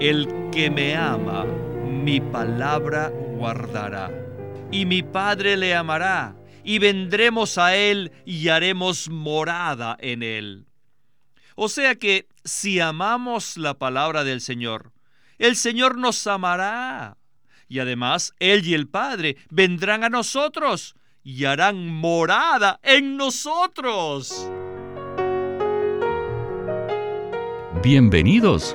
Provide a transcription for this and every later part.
El que me ama, mi palabra guardará, y mi Padre le amará, y vendremos a él y haremos morada en él. O sea que si amamos la palabra del Señor, el Señor nos amará. Y además, Él y el Padre vendrán a nosotros y harán morada en nosotros. Bienvenidos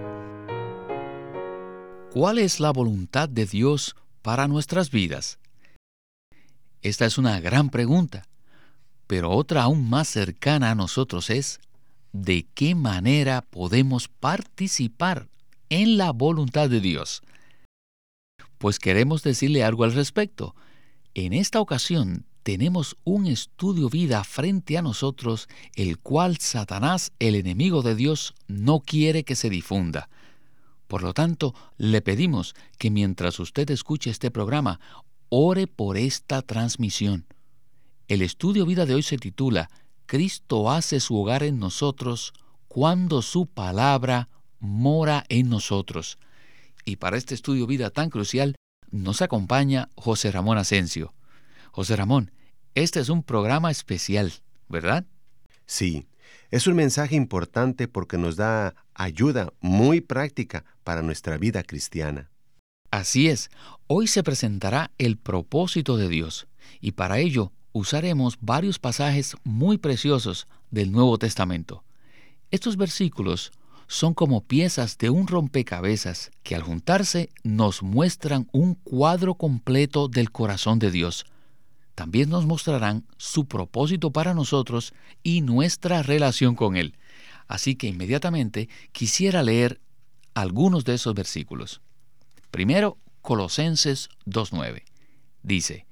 ¿Cuál es la voluntad de Dios para nuestras vidas? Esta es una gran pregunta, pero otra aún más cercana a nosotros es ¿de qué manera podemos participar en la voluntad de Dios? Pues queremos decirle algo al respecto. En esta ocasión tenemos un estudio vida frente a nosotros, el cual Satanás, el enemigo de Dios, no quiere que se difunda. Por lo tanto, le pedimos que mientras usted escuche este programa, ore por esta transmisión. El estudio vida de hoy se titula Cristo hace su hogar en nosotros cuando su palabra mora en nosotros. Y para este estudio vida tan crucial nos acompaña José Ramón Asensio. José Ramón, este es un programa especial, ¿verdad? Sí, es un mensaje importante porque nos da ayuda muy práctica para nuestra vida cristiana. Así es, hoy se presentará el propósito de Dios y para ello usaremos varios pasajes muy preciosos del Nuevo Testamento. Estos versículos son como piezas de un rompecabezas que al juntarse nos muestran un cuadro completo del corazón de Dios, también nos mostrarán su propósito para nosotros y nuestra relación con Él. Así que inmediatamente quisiera leer algunos de esos versículos. Primero, Colosenses 2.9. Dice,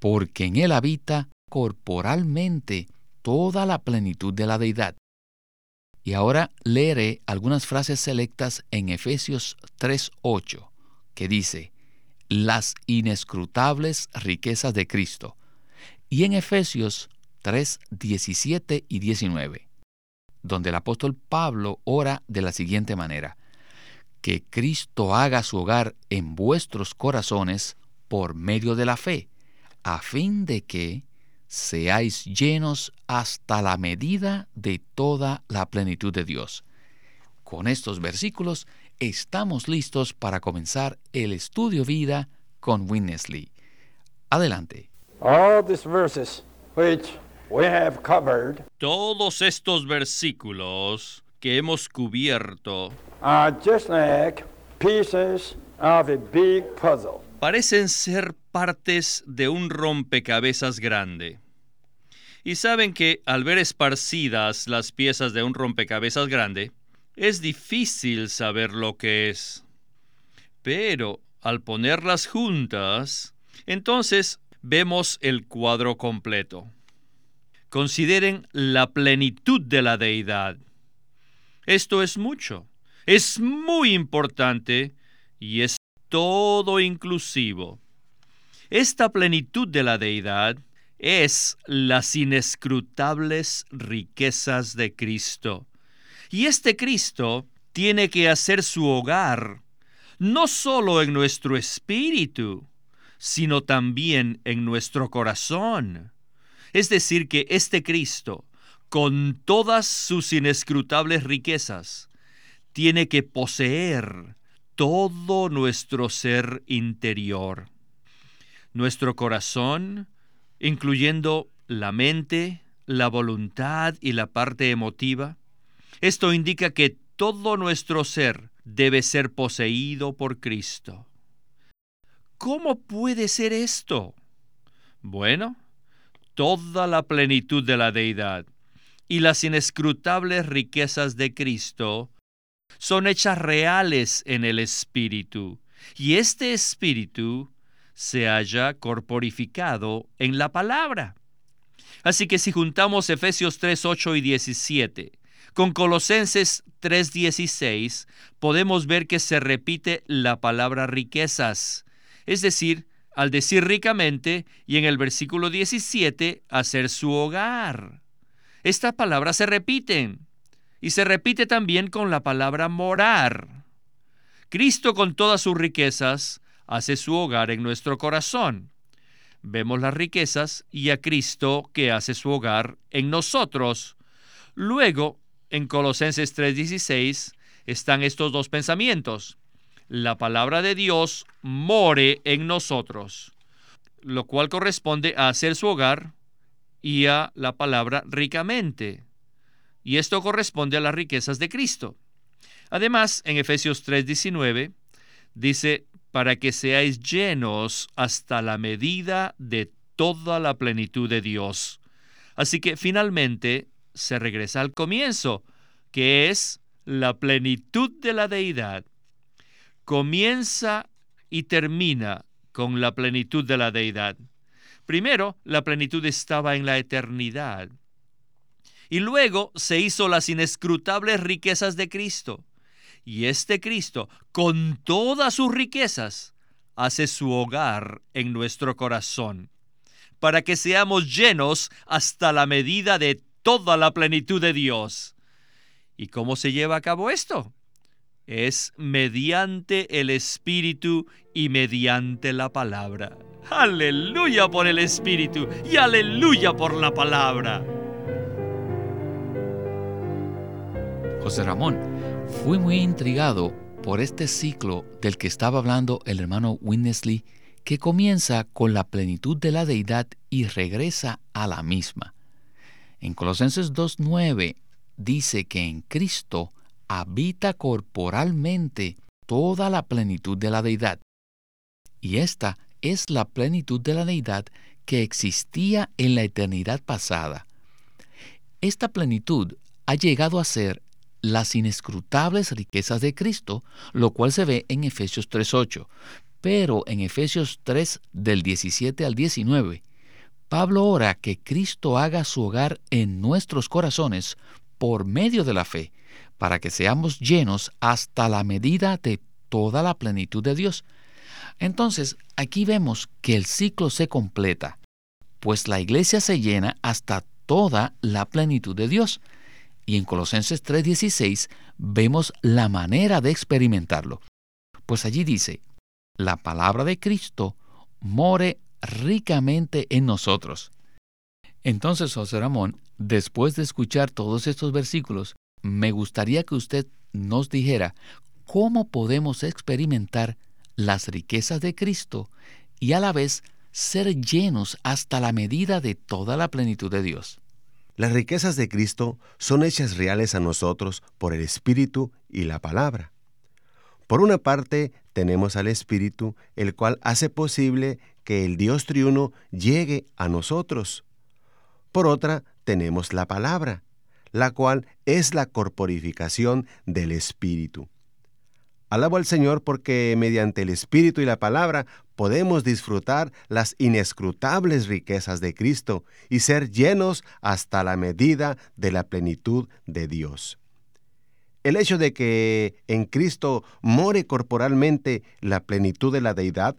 porque en Él habita corporalmente toda la plenitud de la deidad. Y ahora leeré algunas frases selectas en Efesios 3.8, que dice, las inescrutables riquezas de Cristo. Y en Efesios 3, 17 y 19, donde el apóstol Pablo ora de la siguiente manera, que Cristo haga su hogar en vuestros corazones por medio de la fe, a fin de que seáis llenos hasta la medida de toda la plenitud de Dios. Con estos versículos estamos listos para comenzar el estudio vida con Winnesley. Adelante. Todos estos versículos que hemos cubierto parecen ser partes de un rompecabezas grande. Y saben que al ver esparcidas las piezas de un rompecabezas grande, es difícil saber lo que es. Pero al ponerlas juntas, entonces vemos el cuadro completo. Consideren la plenitud de la deidad. Esto es mucho, es muy importante y es todo inclusivo. Esta plenitud de la deidad es las inescrutables riquezas de Cristo y este Cristo tiene que hacer su hogar no solo en nuestro espíritu, sino también en nuestro corazón. Es decir, que este Cristo, con todas sus inescrutables riquezas, tiene que poseer todo nuestro ser interior. Nuestro corazón, incluyendo la mente, la voluntad y la parte emotiva, esto indica que todo nuestro ser debe ser poseído por Cristo. ¿Cómo puede ser esto? Bueno, toda la plenitud de la deidad y las inescrutables riquezas de Cristo son hechas reales en el Espíritu, y este Espíritu se haya corporificado en la palabra. Así que si juntamos Efesios 3, 8 y 17 con Colosenses 3:16, podemos ver que se repite la palabra riquezas, es decir, al decir ricamente y en el versículo 17, hacer su hogar. Estas palabras se repiten y se repite también con la palabra morar. Cristo con todas sus riquezas hace su hogar en nuestro corazón. Vemos las riquezas y a Cristo que hace su hogar en nosotros. Luego, en Colosenses 3:16 están estos dos pensamientos. La palabra de Dios more en nosotros, lo cual corresponde a hacer su hogar y a la palabra ricamente. Y esto corresponde a las riquezas de Cristo. Además, en Efesios 3:19 dice, para que seáis llenos hasta la medida de toda la plenitud de Dios. Así que finalmente se regresa al comienzo, que es la plenitud de la deidad. Comienza y termina con la plenitud de la deidad. Primero, la plenitud estaba en la eternidad. Y luego se hizo las inescrutables riquezas de Cristo. Y este Cristo, con todas sus riquezas, hace su hogar en nuestro corazón, para que seamos llenos hasta la medida de toda la plenitud de Dios. ¿Y cómo se lleva a cabo esto? Es mediante el Espíritu y mediante la palabra. Aleluya por el Espíritu y aleluya por la palabra. José Ramón, Fui muy intrigado por este ciclo del que estaba hablando el hermano Winnesley, que comienza con la plenitud de la deidad y regresa a la misma. En Colosenses 2.9 dice que en Cristo habita corporalmente toda la plenitud de la deidad. Y esta es la plenitud de la deidad que existía en la eternidad pasada. Esta plenitud ha llegado a ser las inescrutables riquezas de Cristo, lo cual se ve en Efesios 3.8. Pero en Efesios 3 del 17 al 19, Pablo ora que Cristo haga su hogar en nuestros corazones por medio de la fe, para que seamos llenos hasta la medida de toda la plenitud de Dios. Entonces, aquí vemos que el ciclo se completa, pues la iglesia se llena hasta toda la plenitud de Dios. Y en Colosenses 3:16 vemos la manera de experimentarlo. Pues allí dice, la palabra de Cristo more ricamente en nosotros. Entonces, José Ramón, después de escuchar todos estos versículos, me gustaría que usted nos dijera cómo podemos experimentar las riquezas de Cristo y a la vez ser llenos hasta la medida de toda la plenitud de Dios. Las riquezas de Cristo son hechas reales a nosotros por el Espíritu y la palabra. Por una parte, tenemos al Espíritu, el cual hace posible que el Dios triuno llegue a nosotros. Por otra, tenemos la palabra, la cual es la corporificación del Espíritu. Alabo al Señor porque mediante el Espíritu y la palabra podemos disfrutar las inescrutables riquezas de Cristo y ser llenos hasta la medida de la plenitud de Dios. El hecho de que en Cristo more corporalmente la plenitud de la deidad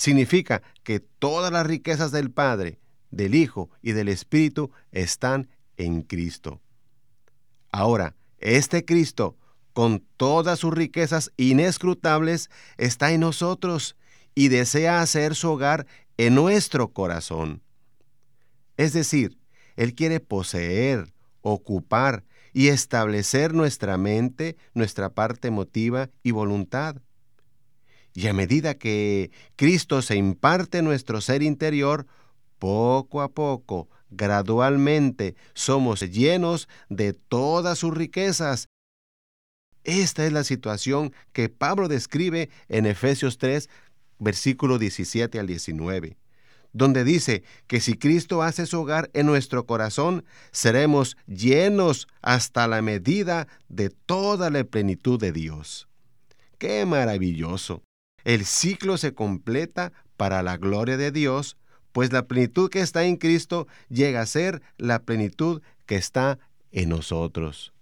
significa que todas las riquezas del Padre, del Hijo y del Espíritu están en Cristo. Ahora, este Cristo con todas sus riquezas inescrutables, está en nosotros y desea hacer su hogar en nuestro corazón. Es decir, Él quiere poseer, ocupar y establecer nuestra mente, nuestra parte emotiva y voluntad. Y a medida que Cristo se imparte en nuestro ser interior, poco a poco, gradualmente, somos llenos de todas sus riquezas esta es la situación que Pablo describe en Efesios 3, versículo 17 al 19, donde dice que si Cristo hace su hogar en nuestro corazón, seremos llenos hasta la medida de toda la plenitud de Dios. ¡Qué maravilloso! El ciclo se completa para la gloria de Dios, pues la plenitud que está en Cristo llega a ser la plenitud que está en nosotros.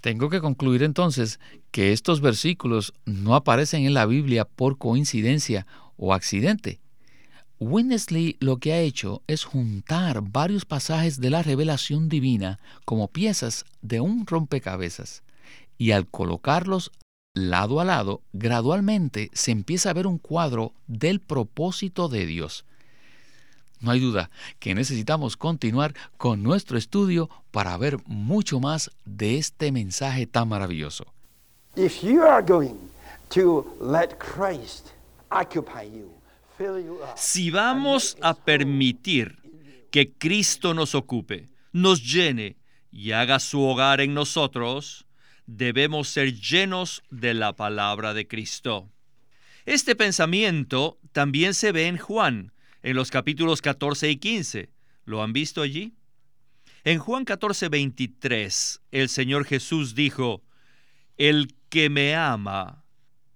Tengo que concluir entonces que estos versículos no aparecen en la Biblia por coincidencia o accidente. Winnesley lo que ha hecho es juntar varios pasajes de la revelación divina como piezas de un rompecabezas y al colocarlos lado a lado, gradualmente se empieza a ver un cuadro del propósito de Dios. No hay duda que necesitamos continuar con nuestro estudio para ver mucho más de este mensaje tan maravilloso. Si vamos a permitir que Cristo nos ocupe, nos llene y haga su hogar en nosotros, debemos ser llenos de la palabra de Cristo. Este pensamiento también se ve en Juan, en los capítulos 14 y 15. ¿Lo han visto allí? En Juan 14, 23, el Señor Jesús dijo, El que me ama,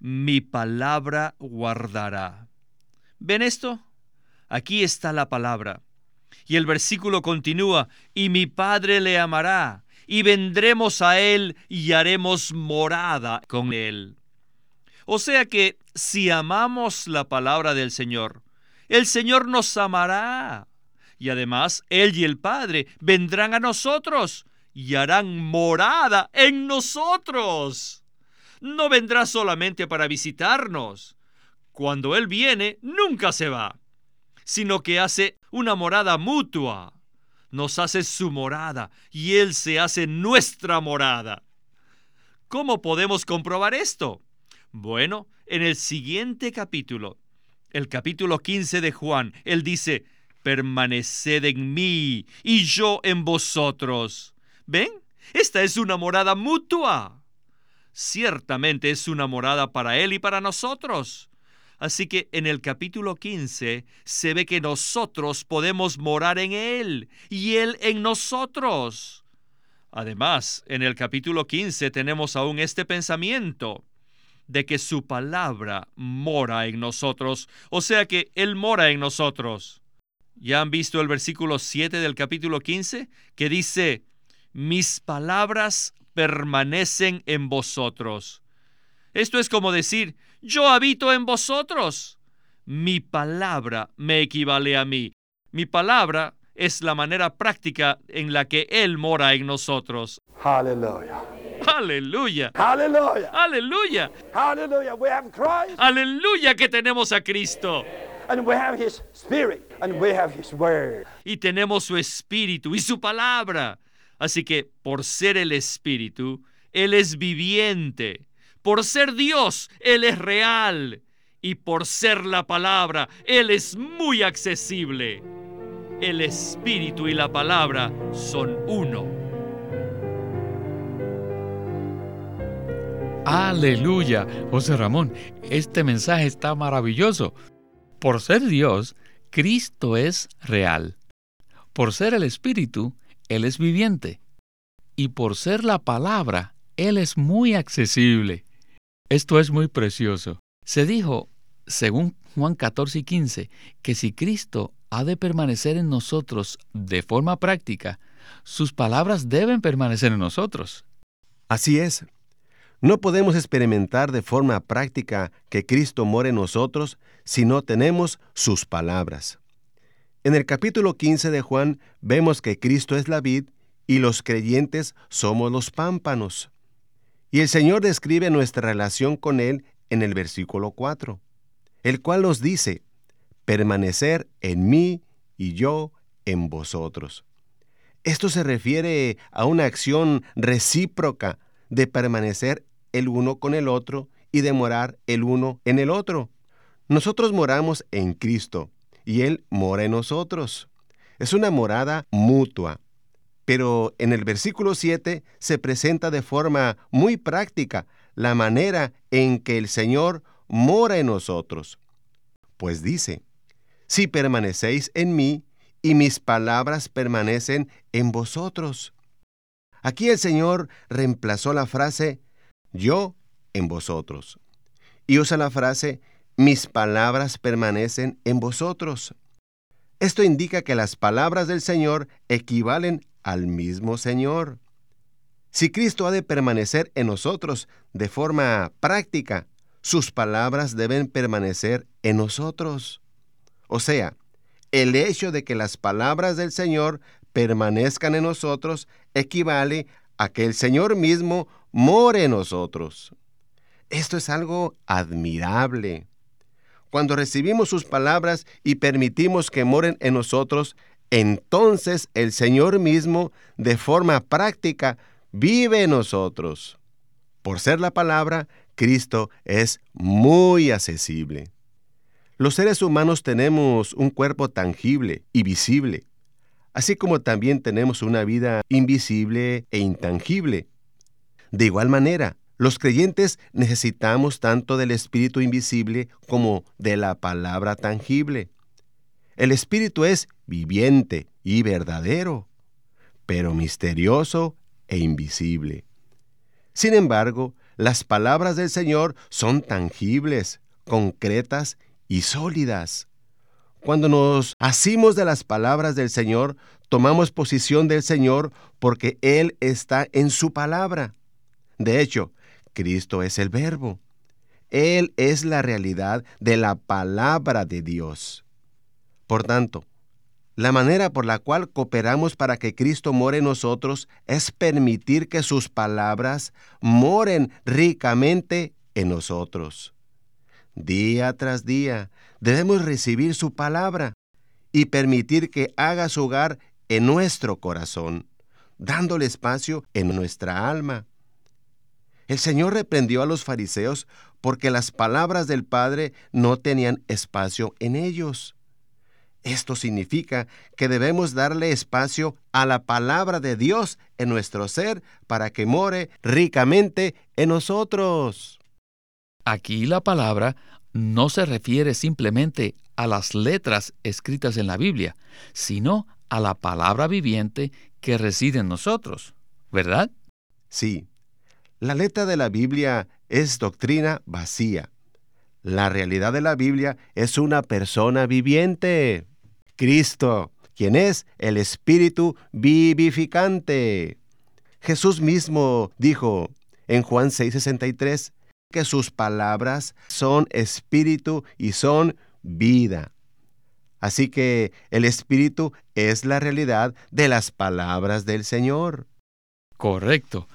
mi palabra guardará. ¿Ven esto? Aquí está la palabra. Y el versículo continúa, y mi Padre le amará, y vendremos a él y haremos morada con él. O sea que si amamos la palabra del Señor, el Señor nos amará. Y además, Él y el Padre vendrán a nosotros y harán morada en nosotros. No vendrá solamente para visitarnos. Cuando Él viene, nunca se va, sino que hace una morada mutua. Nos hace su morada y Él se hace nuestra morada. ¿Cómo podemos comprobar esto? Bueno, en el siguiente capítulo el capítulo 15 de Juan, él dice, permaneced en mí y yo en vosotros. ¿Ven? Esta es una morada mutua. Ciertamente es una morada para Él y para nosotros. Así que en el capítulo 15 se ve que nosotros podemos morar en Él y Él en nosotros. Además, en el capítulo 15 tenemos aún este pensamiento de que su palabra mora en nosotros, o sea que Él mora en nosotros. ¿Ya han visto el versículo 7 del capítulo 15? Que dice, mis palabras permanecen en vosotros. Esto es como decir, yo habito en vosotros. Mi palabra me equivale a mí. Mi palabra es la manera práctica en la que Él mora en nosotros. Aleluya. Aleluya. Aleluya. Aleluya. Aleluya. We have Christ. Aleluya que tenemos a Cristo. And we have his spirit and we have his word. Y tenemos su espíritu y su palabra. Así que por ser el espíritu, él es viviente. Por ser Dios, él es real. Y por ser la palabra, él es muy accesible. El espíritu y la palabra son uno. Aleluya. José Ramón, este mensaje está maravilloso. Por ser Dios, Cristo es real. Por ser el Espíritu, Él es viviente. Y por ser la palabra, Él es muy accesible. Esto es muy precioso. Se dijo, según Juan 14 y 15, que si Cristo ha de permanecer en nosotros de forma práctica, sus palabras deben permanecer en nosotros. Así es, no podemos experimentar de forma práctica que Cristo mora en nosotros si no tenemos sus palabras. En el capítulo 15 de Juan vemos que Cristo es la vid y los creyentes somos los pámpanos. Y el Señor describe nuestra relación con Él en el versículo 4, el cual nos dice, permanecer en mí y yo en vosotros. Esto se refiere a una acción recíproca de permanecer el uno con el otro y de morar el uno en el otro. Nosotros moramos en Cristo y Él mora en nosotros. Es una morada mutua. Pero en el versículo 7 se presenta de forma muy práctica la manera en que el Señor mora en nosotros. Pues dice, si permanecéis en mí y mis palabras permanecen en vosotros. Aquí el Señor reemplazó la frase yo en vosotros y usa la frase mis palabras permanecen en vosotros. Esto indica que las palabras del Señor equivalen al mismo Señor. Si Cristo ha de permanecer en nosotros de forma práctica, sus palabras deben permanecer en nosotros. O sea, el hecho de que las palabras del Señor permanezcan en nosotros equivale a que el Señor mismo more en nosotros. Esto es algo admirable. Cuando recibimos sus palabras y permitimos que moren en nosotros, entonces el Señor mismo, de forma práctica, vive en nosotros. Por ser la palabra, Cristo es muy accesible. Los seres humanos tenemos un cuerpo tangible y visible, así como también tenemos una vida invisible e intangible. De igual manera, los creyentes necesitamos tanto del Espíritu invisible como de la palabra tangible. El Espíritu es viviente y verdadero, pero misterioso e invisible. Sin embargo, las palabras del Señor son tangibles, concretas y sólidas. Cuando nos asimos de las palabras del Señor, tomamos posición del Señor porque Él está en su palabra. De hecho, Cristo es el verbo. Él es la realidad de la palabra de Dios. Por tanto, la manera por la cual cooperamos para que Cristo more en nosotros es permitir que sus palabras moren ricamente en nosotros. Día tras día debemos recibir su palabra y permitir que haga su hogar en nuestro corazón, dándole espacio en nuestra alma. El Señor reprendió a los fariseos porque las palabras del Padre no tenían espacio en ellos. Esto significa que debemos darle espacio a la palabra de Dios en nuestro ser para que more ricamente en nosotros. Aquí la palabra no se refiere simplemente a las letras escritas en la Biblia, sino a la palabra viviente que reside en nosotros, ¿verdad? Sí, la letra de la Biblia es doctrina vacía. La realidad de la Biblia es una persona viviente. Cristo, quien es el Espíritu vivificante. Jesús mismo dijo en Juan 6:63 que sus palabras son espíritu y son vida. Así que el espíritu es la realidad de las palabras del Señor. Correcto.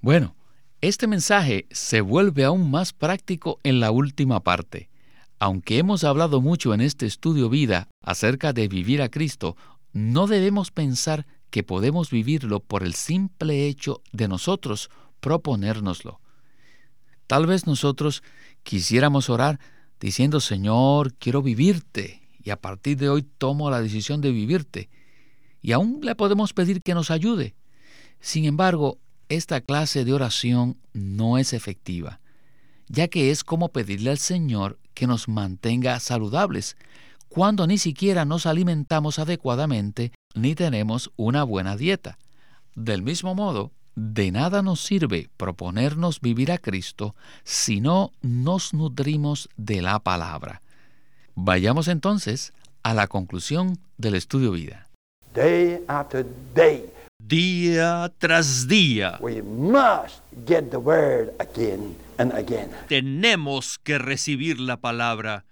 Bueno, este mensaje se vuelve aún más práctico en la última parte. Aunque hemos hablado mucho en este estudio vida acerca de vivir a Cristo, no debemos pensar que podemos vivirlo por el simple hecho de nosotros proponérnoslo. Tal vez nosotros quisiéramos orar diciendo, Señor, quiero vivirte, y a partir de hoy tomo la decisión de vivirte. Y aún le podemos pedir que nos ayude. Sin embargo, esta clase de oración no es efectiva, ya que es como pedirle al Señor que nos mantenga saludables, cuando ni siquiera nos alimentamos adecuadamente ni tenemos una buena dieta. Del mismo modo, de nada nos sirve proponernos vivir a Cristo si no nos nutrimos de la palabra. Vayamos entonces a la conclusión del estudio vida. Day after day, Día tras día we must get the word again and again. tenemos que recibir la palabra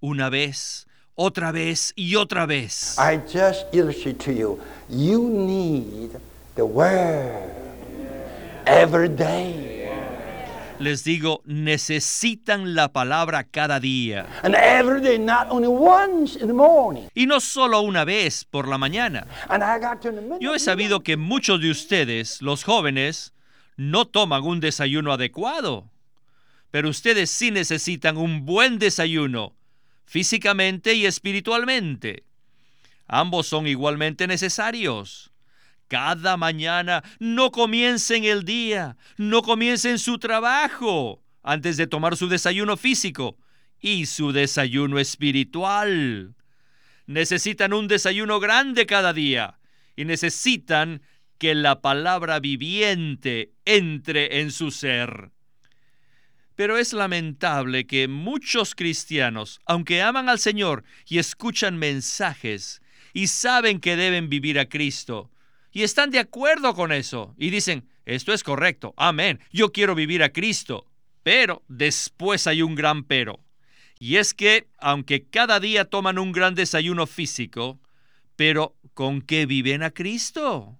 una vez, otra vez y otra vez. I just illustrate to you, you need the word every day. Les digo, necesitan la palabra cada día. And every day, not only once in the morning. Y no solo una vez por la mañana. And I got to the Yo he sabido que muchos de ustedes, los jóvenes, no toman un desayuno adecuado. Pero ustedes sí necesitan un buen desayuno, físicamente y espiritualmente. Ambos son igualmente necesarios. Cada mañana no comiencen el día, no comiencen su trabajo antes de tomar su desayuno físico y su desayuno espiritual. Necesitan un desayuno grande cada día y necesitan que la palabra viviente entre en su ser. Pero es lamentable que muchos cristianos, aunque aman al Señor y escuchan mensajes y saben que deben vivir a Cristo, y están de acuerdo con eso, y dicen, esto es correcto, amén, yo quiero vivir a Cristo. Pero después hay un gran pero. Y es que, aunque cada día toman un gran desayuno físico, pero ¿con qué viven a Cristo?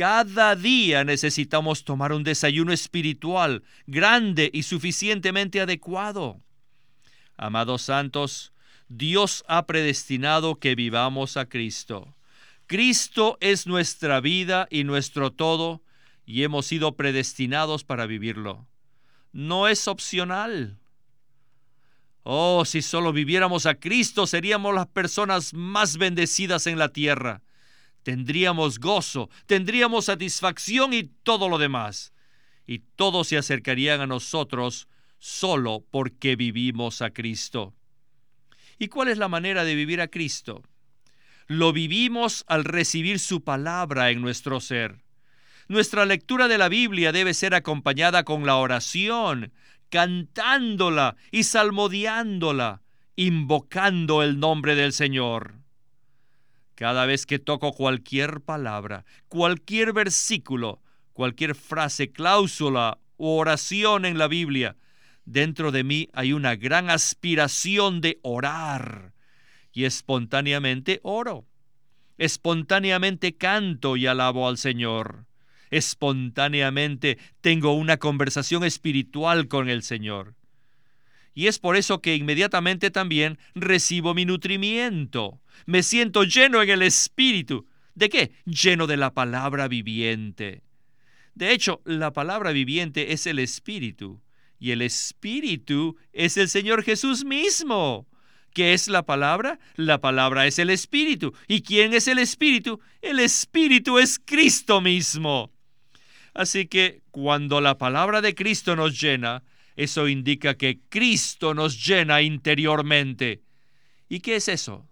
Cada día necesitamos tomar un desayuno espiritual grande y suficientemente adecuado. Amados santos, Dios ha predestinado que vivamos a Cristo. Cristo es nuestra vida y nuestro todo y hemos sido predestinados para vivirlo. No es opcional. Oh, si solo viviéramos a Cristo seríamos las personas más bendecidas en la tierra tendríamos gozo, tendríamos satisfacción y todo lo demás. Y todos se acercarían a nosotros solo porque vivimos a Cristo. ¿Y cuál es la manera de vivir a Cristo? Lo vivimos al recibir su palabra en nuestro ser. Nuestra lectura de la Biblia debe ser acompañada con la oración, cantándola y salmodiándola, invocando el nombre del Señor. Cada vez que toco cualquier palabra, cualquier versículo, cualquier frase, cláusula o oración en la Biblia, dentro de mí hay una gran aspiración de orar y espontáneamente oro. Espontáneamente canto y alabo al Señor. Espontáneamente tengo una conversación espiritual con el Señor. Y es por eso que inmediatamente también recibo mi nutrimiento. Me siento lleno en el espíritu. ¿De qué? Lleno de la palabra viviente. De hecho, la palabra viviente es el espíritu. Y el espíritu es el Señor Jesús mismo. ¿Qué es la palabra? La palabra es el espíritu. ¿Y quién es el espíritu? El espíritu es Cristo mismo. Así que cuando la palabra de Cristo nos llena, eso indica que Cristo nos llena interiormente. ¿Y qué es eso?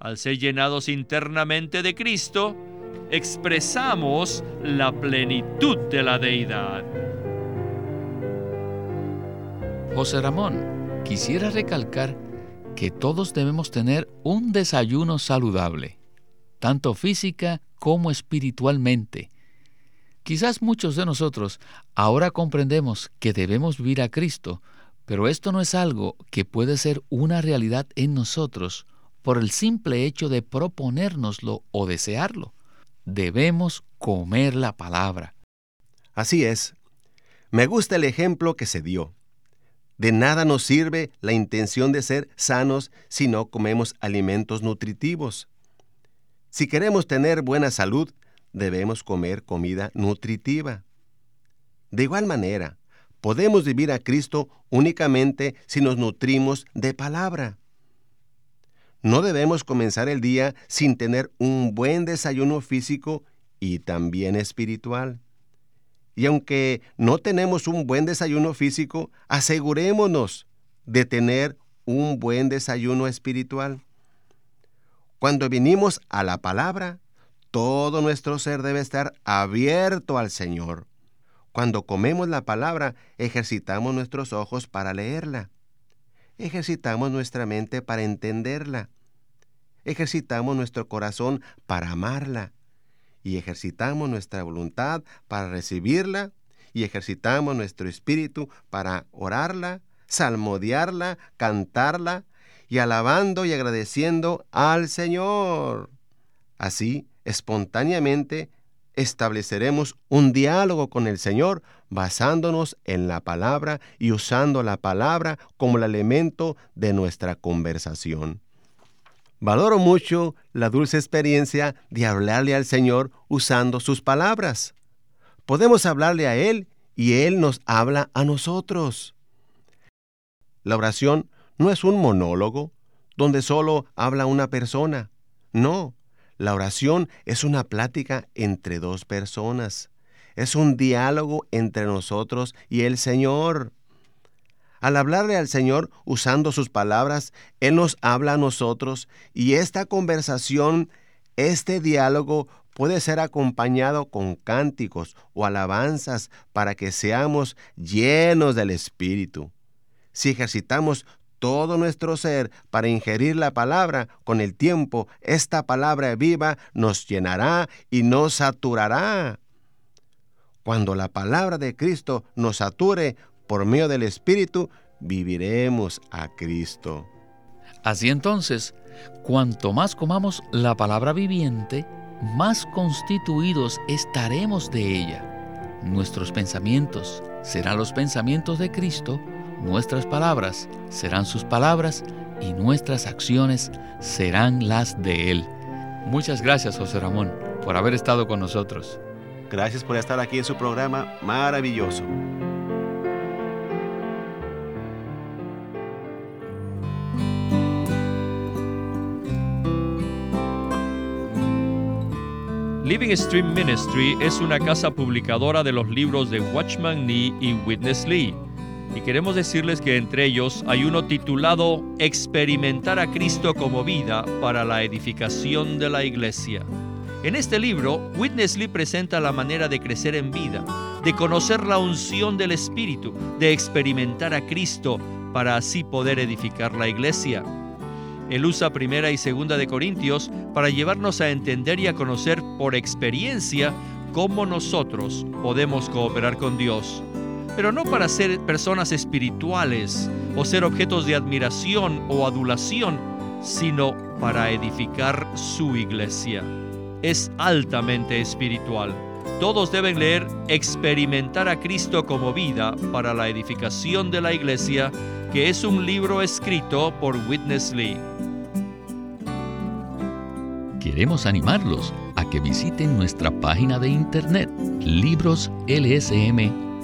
Al ser llenados internamente de Cristo, expresamos la plenitud de la deidad. José Ramón, quisiera recalcar que todos debemos tener un desayuno saludable, tanto física como espiritualmente, Quizás muchos de nosotros ahora comprendemos que debemos vivir a Cristo, pero esto no es algo que puede ser una realidad en nosotros por el simple hecho de proponérnoslo o desearlo. Debemos comer la palabra. Así es. Me gusta el ejemplo que se dio. De nada nos sirve la intención de ser sanos si no comemos alimentos nutritivos. Si queremos tener buena salud, debemos comer comida nutritiva. De igual manera, podemos vivir a Cristo únicamente si nos nutrimos de palabra. No debemos comenzar el día sin tener un buen desayuno físico y también espiritual. Y aunque no tenemos un buen desayuno físico, asegurémonos de tener un buen desayuno espiritual. Cuando vinimos a la palabra, todo nuestro ser debe estar abierto al Señor. Cuando comemos la palabra, ejercitamos nuestros ojos para leerla. Ejercitamos nuestra mente para entenderla. Ejercitamos nuestro corazón para amarla. Y ejercitamos nuestra voluntad para recibirla. Y ejercitamos nuestro espíritu para orarla, salmodiarla, cantarla y alabando y agradeciendo al Señor. Así, espontáneamente estableceremos un diálogo con el Señor basándonos en la palabra y usando la palabra como el elemento de nuestra conversación. Valoro mucho la dulce experiencia de hablarle al Señor usando sus palabras. Podemos hablarle a Él y Él nos habla a nosotros. La oración no es un monólogo donde solo habla una persona. No, la oración es una plática entre dos personas. Es un diálogo entre nosotros y el Señor. Al hablarle al Señor usando sus palabras, Él nos habla a nosotros y esta conversación, este diálogo puede ser acompañado con cánticos o alabanzas para que seamos llenos del Espíritu. Si ejercitamos todo nuestro ser para ingerir la palabra, con el tiempo esta palabra viva nos llenará y nos saturará. Cuando la palabra de Cristo nos sature por medio del Espíritu, viviremos a Cristo. Así entonces, cuanto más comamos la palabra viviente, más constituidos estaremos de ella. Nuestros pensamientos serán los pensamientos de Cristo, nuestras palabras serán sus palabras y nuestras acciones serán las de Él. Muchas gracias, José Ramón, por haber estado con nosotros. Gracias por estar aquí en su programa maravilloso. Living Stream Ministry es una casa publicadora de los libros de Watchman Nee y Witness Lee. Y queremos decirles que entre ellos hay uno titulado Experimentar a Cristo como vida para la edificación de la iglesia. En este libro, Witness Lee presenta la manera de crecer en vida, de conocer la unción del Espíritu, de experimentar a Cristo para así poder edificar la iglesia. Él usa primera y segunda de Corintios para llevarnos a entender y a conocer por experiencia cómo nosotros podemos cooperar con Dios. Pero no para ser personas espirituales o ser objetos de admiración o adulación, sino para edificar su iglesia. Es altamente espiritual. Todos deben leer Experimentar a Cristo como vida para la edificación de la iglesia, que es un libro escrito por Witness Lee. Queremos animarlos a que visiten nuestra página de internet libroslsm.com.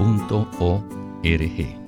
lsm.org.